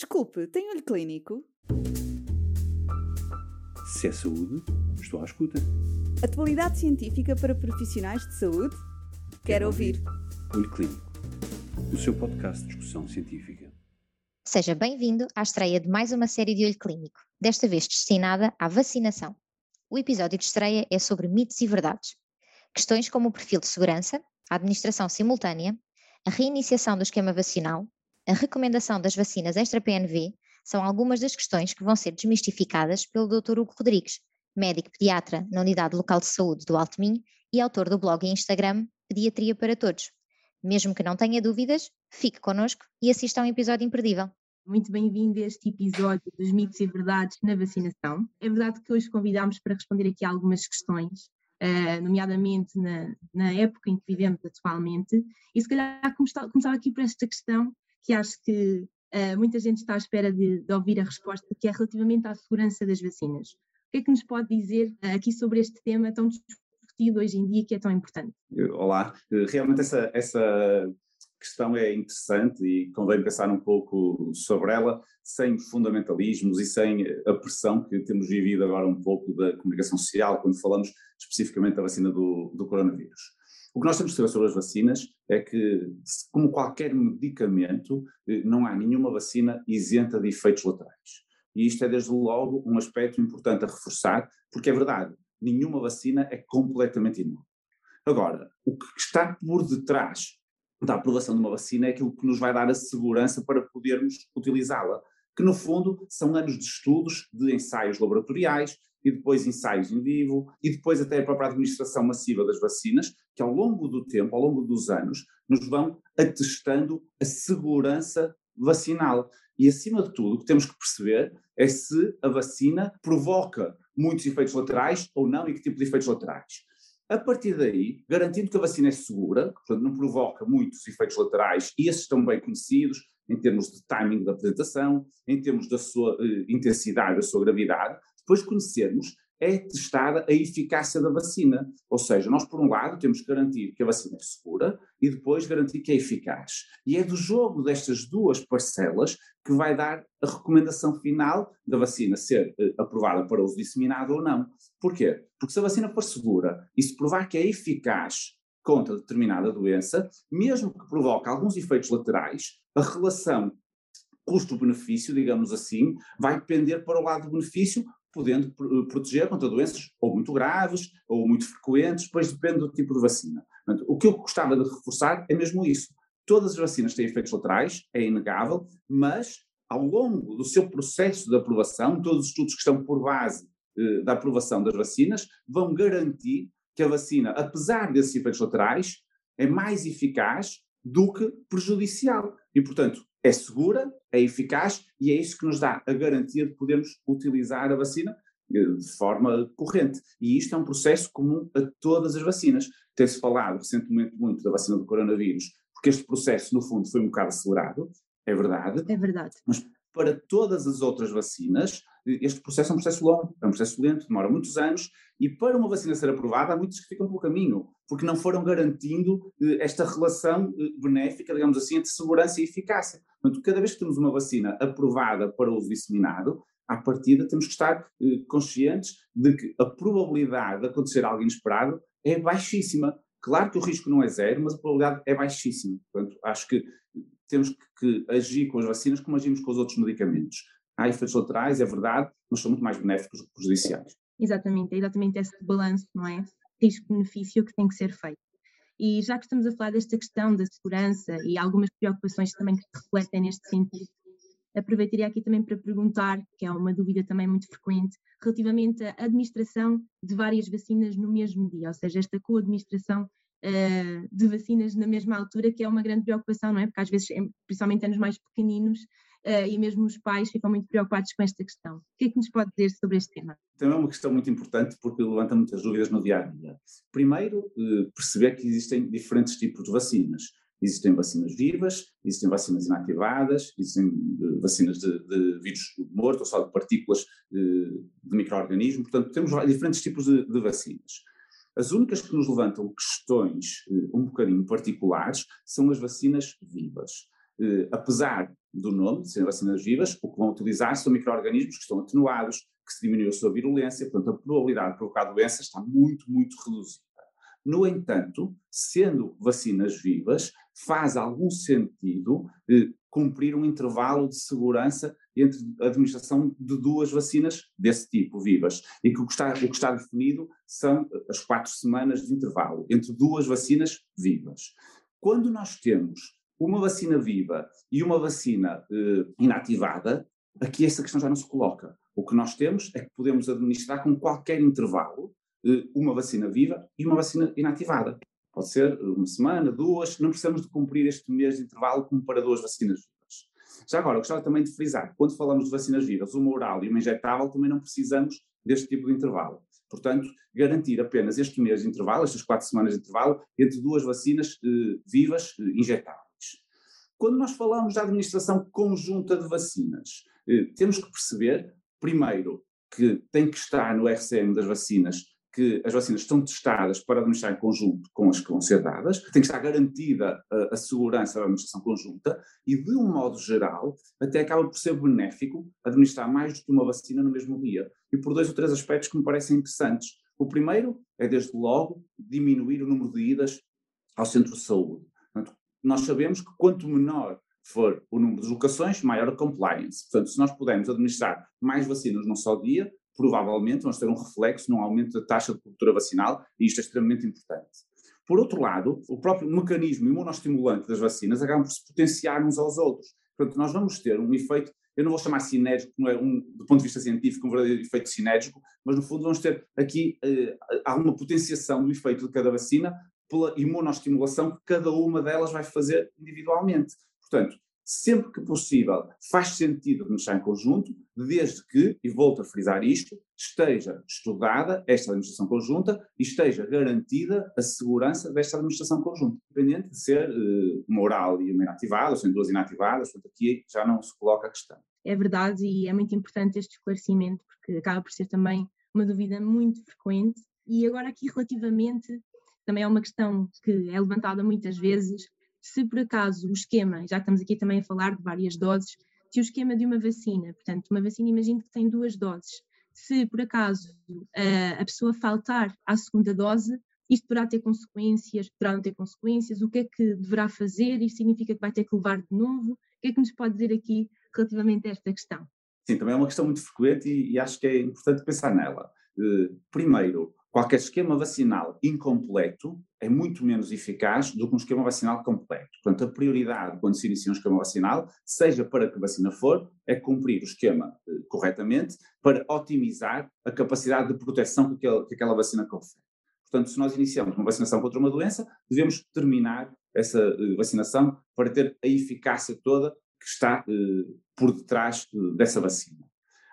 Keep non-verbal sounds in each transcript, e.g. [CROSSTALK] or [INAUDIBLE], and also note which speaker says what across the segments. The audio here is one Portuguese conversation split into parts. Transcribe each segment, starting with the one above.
Speaker 1: Desculpe, tem olho clínico?
Speaker 2: Se é saúde, estou à escuta.
Speaker 1: Atualidade científica para profissionais de saúde? Quero, Quero ouvir.
Speaker 2: Olho Clínico, o seu podcast de discussão científica.
Speaker 3: Seja bem-vindo à estreia de mais uma série de Olho Clínico, desta vez destinada à vacinação. O episódio de estreia é sobre mitos e verdades. Questões como o perfil de segurança, a administração simultânea, a reiniciação do esquema vacinal, a recomendação das vacinas extra-PNV são algumas das questões que vão ser desmistificadas pelo Dr. Hugo Rodrigues, médico pediatra na Unidade Local de Saúde do Alto Minho e autor do blog e Instagram Pediatria para Todos. Mesmo que não tenha dúvidas, fique connosco e assista a um episódio imperdível.
Speaker 4: Muito bem-vindo a este episódio dos mitos e verdades na vacinação. É verdade que hoje convidámos para responder aqui algumas questões, uh, nomeadamente na, na, época em que vivemos atualmente, e se calhar começar aqui por esta questão que acho que uh, muita gente está à espera de, de, ouvir a resposta, que é relativamente à segurança das vacinas. O que é que nos pode dizer uh, aqui sobre este tema tão discutido hoje em dia que é tão importante?
Speaker 5: Olá, realmente essa, essa questão é interessante e convém pensar um pouco sobre ela, sem fundamentalismos e sem a pressão que temos vivido agora um pouco da comunicação social, quando falamos especificamente da vacina do, do coronavírus. O que nós temos que saber sobre as vacinas é que, como qualquer medicamento, eh, não há nenhuma vacina isenta de efeitos laterais. E isto é, desde logo, um aspecto importante a reforçar, porque é verdade, nenhuma vacina é completamente inútil. Agora, o que está por detrás da aprovação de uma vacina é aquilo que nos vai dar a segurança para podermos utilizá-la, que no fundo são anos de estudos, de ensaios laboratoriais, e depois ensaios em vivo, e depois até a própria administração massiva das vacinas, que ao longo do tempo, ao longo dos anos, nos vão atestando a segurança vacinal. E acima de tudo, o que temos que perceber é se a vacina provoca muitos efeitos laterais ou não e que tipo de efeitos laterais. A partir daí, garantindo que a vacina é segura, portanto não provoca muitos efeitos laterais, e esses estão bem conhecidos em termos de timing da apresentação, em termos da sua eh, intensidade, da sua gravidade, depois de conhecermos, é testada a eficácia da vacina. Ou seja, nós, por um lado, temos que garantir que a vacina é segura e depois garantir que é eficaz. E é do jogo destas duas parcelas que vai dar a recomendação final da vacina ser eh, aprovada para uso disseminado ou não. Porquê? Porque se a vacina for segura e se provar que é eficaz contra determinada doença, mesmo que provoque alguns efeitos laterais, a relação custo-benefício, digamos assim, vai pender para o lado do benefício, podendo eh, proteger contra doenças ou muito graves ou muito frequentes, depois depende do tipo de vacina. Portanto, o que eu gostava de reforçar é mesmo isso. Todas as vacinas têm efeitos laterais, é inegável, mas ao longo do seu processo de aprovação, todos os estudos que estão por base eh, da aprovação das vacinas vão garantir que a vacina, apesar desses efeitos laterais, é mais eficaz do que prejudicial. E, portanto, é segura, é eficaz e é isso que nos dá a garantia de podermos utilizar a vacina eh, de forma corrente. E isto é um processo comum a todas as vacinas. Tem-se falado recentemente muito da vacina do coronavírus, porque este processo, no fundo, foi um bocado acelerado, é verdade.
Speaker 4: É verdade.
Speaker 5: Mas para todas as outras vacinas, este processo é um processo longo, é um processo lento, demora muitos anos, e para uma vacina ser aprovada, há muitos que ficam pelo caminho, porque não foram garantindo eh, esta relação eh, benéfica, digamos assim, entre segurança e eficácia. Portanto, cada vez que temos uma vacina aprovada para uso disseminado, à partida temos que estar eh, conscientes de que a probabilidade de acontecer algo inesperado é baixíssima. Claro que o risco não é zero, mas a probabilidade é baixíssima. Portanto, acho que temos que agir com as vacinas como agimos com os outros medicamentos. Há efeitos laterais, é verdade, mas são muito mais benéficos do que prejudiciais.
Speaker 4: Exatamente, é exatamente esse balanço, não é? Risco-benefício que tem que ser feito. E já que estamos a falar desta questão da segurança e algumas preocupações também que se refletem neste sentido, aproveitaria aqui também para perguntar, que é uma dúvida também muito frequente, relativamente à administração de várias vacinas no mesmo dia, ou seja, esta co-administração uh, de vacinas na mesma altura, que é uma grande preocupação, não é? Porque às vezes, principalmente anos mais pequeninos, e mesmo os pais ficam muito preocupados com esta questão. O que é que nos pode dizer sobre este tema?
Speaker 5: Também é uma questão muito importante porque levanta muitas dúvidas no dia a dia. Primeiro, uh, perceber que existem diferentes tipos de vacinas. Existem vacinas vivas, existem vacinas inativadas, existem vacinas de, de vírus morto ou só de partículas de, de micro-organismos. Portanto, temos diferentes tipos de, de vacinas. As únicas que nos levantam questões um bocadinho particulares são as vacinas vivas. apesar do nome, serem vacinas vivas, o que vão utilizar são micro-organismos que estão atenuados, que se diminuiu a sua virulência, portanto a probabilidade de provocar doença está muito, muito reduzida. No entanto, sendo vacinas vivas, faz algum sentido eh, cumprir um intervalo de segurança entre a administração de duas vacinas desse tipo, vivas. E que o que está, o que está definido são as quatro semanas de intervalo entre duas vacinas vivas. Quando nós temos uma vacina viva e uma vacina eh, inativada, aqui essa questão já não se coloca. O que nós temos é que podemos administrar com qualquer intervalo eh, uma vacina viva e uma vacina inativada. Pode ser uma semana, duas, não precisamos de cumprir este mês de intervalo como para duas vacinas vivas. Já agora, eu gostava também de frisar, quando falamos de vacinas vivas, uma oral e uma injetável, também não precisamos deste tipo de intervalo. Portanto, garantir apenas este mês de intervalo, estas quatro semanas de intervalo, entre duas vacinas eh, vivas eh, injetáveis. Quando nós falamos da administração conjunta de vacinas, eh, temos que perceber, primeiro, que tem que estar no RCM das vacinas que as vacinas estão testadas para administrar em conjunto com as que vão ser dadas, tem que estar garantida a, a, segurança da administração conjunta e, de um modo geral, até acaba por ser benéfico administrar mais do que uma vacina no mesmo dia. E por dois ou três aspectos que me parecem interessantes. O primeiro é, desde logo, diminuir o número de idas ao centro de saúde. Nós sabemos que quanto menor for o número de locações, maior a compliance. Portanto, se nós pudermos administrar mais vacinas num só dia, provavelmente vamos ter um reflexo num aumento da taxa de cobertura vacinal e isto é extremamente importante. Por outro lado, o próprio mecanismo imunostimulante das vacinas acaba por se potenciar uns aos outros. Portanto, nós vamos ter um efeito, eu não vou chamar sinérgico, não é um, do ponto de vista científico, um verdadeiro efeito sinérgico, mas no fundo vamos ter aqui eh, alguma potenciação do efeito de cada vacina pela imunostimulação que cada uma delas vai fazer individualmente. Portanto, sempre que possível, faz sentido administrar em conjunto, desde que, e volto a frisar isto, esteja estudada esta administração conjunta e esteja garantida a segurança desta administração conjunta, independente de ser uh, uma oral e uma inativada, ou sendo duas inativadas, portanto aqui já não se coloca a questão.
Speaker 4: É verdade e é muito importante este esclarecimento, porque acaba por ser também uma dúvida muito frequente. E agora aqui relativamente, também é uma questão que é levantada muitas vezes, se por acaso o esquema, já estamos aqui também a falar de várias doses, se o esquema de uma vacina, portanto, uma vacina imagino que tem duas doses, se por acaso a, a pessoa faltar à segunda dose, isto poderá ter consequências, poderá não ter consequências, o que é que deverá fazer, isto significa que vai ter que levar de novo, o que é que nos pode dizer aqui relativamente a esta questão?
Speaker 5: Sim, também é uma questão muito frequente e, e acho que é importante pensar nela. Uh, primeiro, qualquer esquema vacinal incompleto é muito menos eficaz do que um esquema vacinal completo. Portanto, a prioridade quando se inicia um esquema vacinal, seja para que vacina for, é cumprir o esquema eh, corretamente para otimizar a capacidade de proteção que, aquele, que aquela vacina confere. Portanto, se nós iniciamos uma vacinação contra uma doença, devemos terminar essa eh, vacinação para ter a eficácia toda que está eh, por detrás eh, dessa vacina.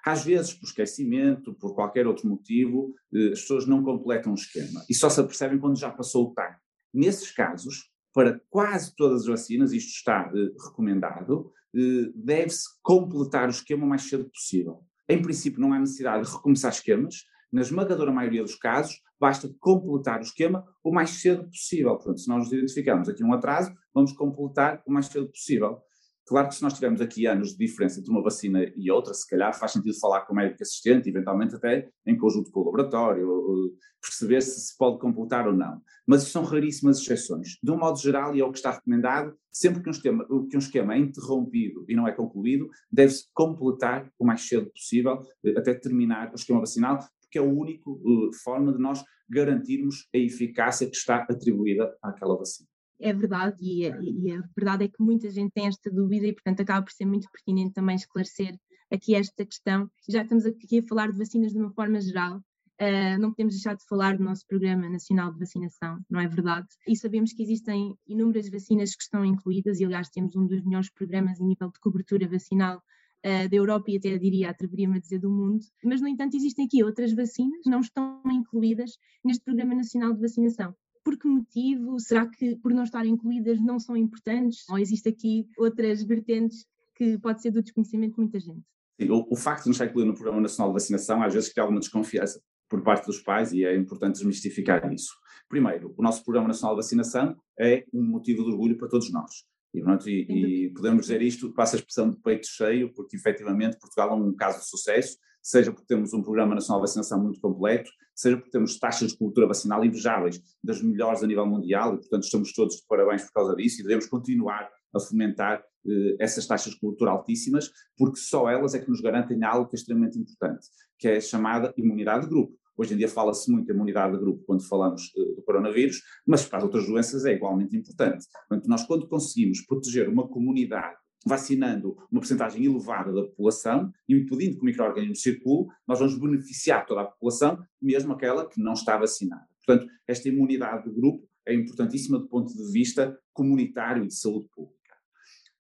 Speaker 5: Às vezes, por esquecimento, por qualquer outro motivo, eh, as pessoas não completam o esquema e só se apercebem quando já passou o time. Nesses casos, para quase todas as vacinas, isto está eh, recomendado, eh, deve-se completar o esquema o mais cedo possível. Em princípio, não há necessidade de recomeçar esquemas, na esmagadora maioria dos casos, basta completar o esquema o mais cedo possível. Portanto, se nós identificamos aqui um atraso, vamos completar o mais cedo possível. Claro que se nós tivermos aqui anos de diferença entre uma vacina e outra, se calhar faz sentido falar com o médico assistente, eventualmente até em conjunto com o laboratório, perceber se se pode completar ou não. Mas são raríssimas exceções. De um modo geral, e é o que está recomendado, sempre que um esquema, que um esquema é interrompido e não é concluído, deve-se completar o mais cedo possível, eh, até terminar o esquema vacinal, porque é a única uh, forma de nós garantirmos a eficácia que está atribuída àquela vacina
Speaker 4: é verdade e, e, a verdade é que muita gente tem esta dúvida e, portanto, acaba por ser muito pertinente também esclarecer aqui esta questão. Já estamos aqui a falar de vacinas de uma forma geral, uh, não podemos deixar de falar do nosso Programa Nacional de Vacinação, não é verdade? E sabemos que existem inúmeras vacinas que estão incluídas e, aliás, temos um dos melhores programas em nível de cobertura vacinal uh, da Europa e até diria, atreveria-me a dizer, do mundo. Mas, no entanto, existem aqui outras vacinas não estão incluídas neste Programa Nacional de Vacinação. Por que motivo? Será que por não estarem incluídas não são importantes? Ou existe aqui outras vertentes que pode ser do desconhecimento de muita gente?
Speaker 5: Sim, o, o, facto de não estar incluído no Programa Nacional de Vacinação às vezes cria alguma desconfiança por parte dos pais e é importante desmistificar isso. Primeiro, o nosso Programa Nacional de Vacinação é um motivo de orgulho para todos nós. E, pronto, e, e, podemos dizer isto, passa a expressão de peito cheio, porque efetivamente Portugal é um caso de sucesso, seja porque temos um Programa Nacional de Vacinação muito completo, seja porque temos taxas de cobertura vacinal invejáveis, das melhores a nível mundial, e portanto estamos todos de parabéns por causa disso e devemos continuar a fomentar eh, essas taxas de cobertura altíssimas, porque só elas é que nos garantem algo que é extremamente importante, que é a chamada imunidade de grupo. Hoje em dia fala-se muito em imunidade de grupo quando falamos uh, do coronavírus, mas para as outras doenças é igualmente importante. Portanto, nós quando conseguimos proteger uma comunidade vacinando uma porcentagem elevada da população e impedindo que o microorganismo circule, nós vamos beneficiar toda a população, mesmo aquela que não está vacinada. Portanto, esta imunidade de grupo é importantíssima do ponto de vista comunitário e de saúde pública.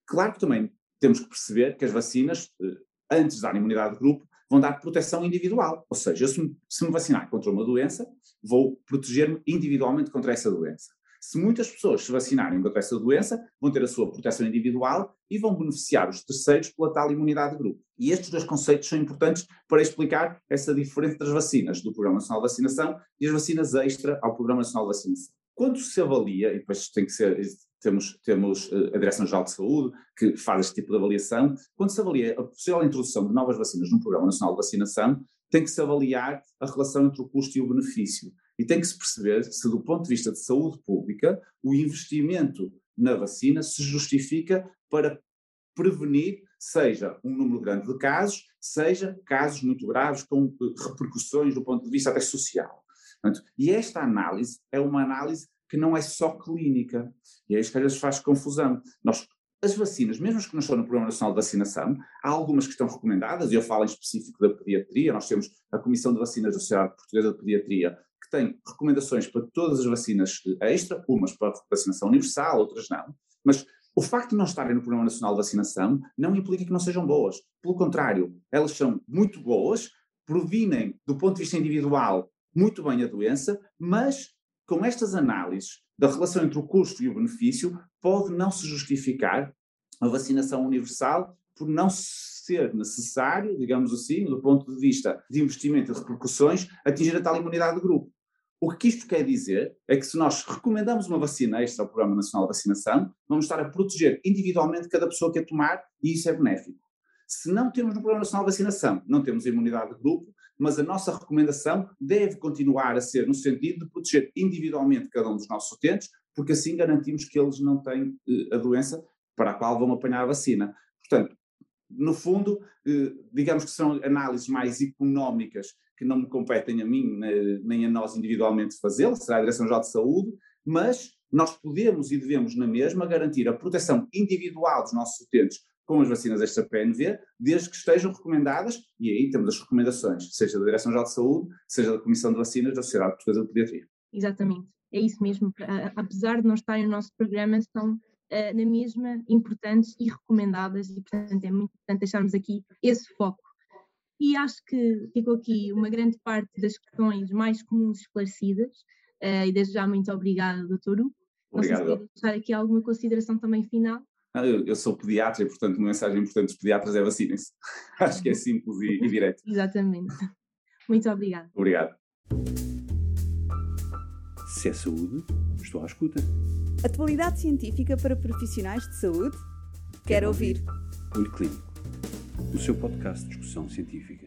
Speaker 5: Claro que também temos que perceber que as vacinas, eh, antes dar imunidade de grupo, vão dar proteção individual. Ou seja, se me, se me vacinar contra uma doença, vou proteger-me individualmente contra essa doença. Se muitas pessoas se vacinarem contra essa doença, vão ter a sua proteção individual e vão beneficiar os terceiros pela tal imunidade de grupo. E estes dois conceitos são importantes para explicar essa diferença entre as vacinas do Programa Nacional de Vacinação e as vacinas extra ao Programa Nacional de Vacinação. Quando se avalia, e depois tem que ser, temos, temos eh, a Direção-Geral de Saúde que faz este tipo de avaliação, quando se avalia a possível introdução de novas vacinas no Programa Nacional de Vacinação, tem que se avaliar a relação entre o custo e o benefício. E tem que se perceber se, do ponto de vista de saúde pública, o investimento na vacina se justifica para prevenir, seja um número grande de casos, seja casos muito graves com eh, repercussões do ponto de vista até social. Portanto, e esta análise é uma análise que não é só clínica, e é isso que às vezes faz confusão. Nós, as vacinas, mesmo as que não estão no Programa Nacional de Vacinação, há algumas que estão recomendadas, e eu falo em específico da pediatria, nós temos a Comissão de Vacinas da Sociedade Portuguesa de Pediatria, que tem recomendações para todas as vacinas extra, umas para vacinação universal, outras não, mas o facto de não estarem no Programa Nacional de Vacinação não implica que não sejam boas. Pelo contrário, elas são muito boas, provinem, do ponto de vista individual, muito bem a doença, mas com estas análises da relação entre o custo e o benefício, pode não se justificar a vacinação universal por não ser necessário, digamos assim, do ponto de vista de investimento e de repercussões, atingir a tal imunidade de grupo. O que isto quer dizer é que se nós recomendamos uma vacina extra ao Programa Nacional de Vacinação, vamos estar a proteger individualmente cada pessoa que a tomar e isso é benéfico. Se não temos no Programa Nacional de Vacinação, não temos a imunidade de grupo, mas a nossa recomendação deve continuar a ser no sentido de proteger individualmente cada um dos nossos utentes, porque assim garantimos que eles não têm eh, a doença para a qual vão apanhar a vacina. Portanto, no fundo, eh, digamos que são análises mais económicas que não me competem a mim nem a nós individualmente fazê-lo, será a Direção-Geral de Saúde, mas nós podemos e devemos na mesma garantir a proteção individual dos nossos utentes com as vacinas extra PNV, desde que estejam recomendadas, e aí temos as recomendações, seja da Direção-Geral de Saúde, seja da Comissão de Vacinas da Sociedade Portuguesa de Pediatria.
Speaker 4: Exatamente, é isso mesmo. Apesar de não estarem no nosso programa, são na mesma importantes e recomendadas, e portanto é muito importante deixarmos aqui esse foco. E acho que ficou aqui uma grande parte das questões mais comuns esclarecidas, uh, e desde já muito obrigada, doutor Hugo.
Speaker 5: Obrigado.
Speaker 4: Não sei se deixar aqui alguma consideração também final.
Speaker 5: Eu, eu, sou pediatra e, portanto, uma mensagem importante dos pediatras é vacinem-se. [LAUGHS] Acho que é simples e, e direto. [LAUGHS]
Speaker 4: Exatamente. Muito obrigada.
Speaker 5: Obrigado.
Speaker 2: Se é saúde, estou à escuta.
Speaker 1: Atualidade científica para profissionais de saúde? Quero ouvir.
Speaker 2: Olho Clínico, o seu podcast de discussão científica.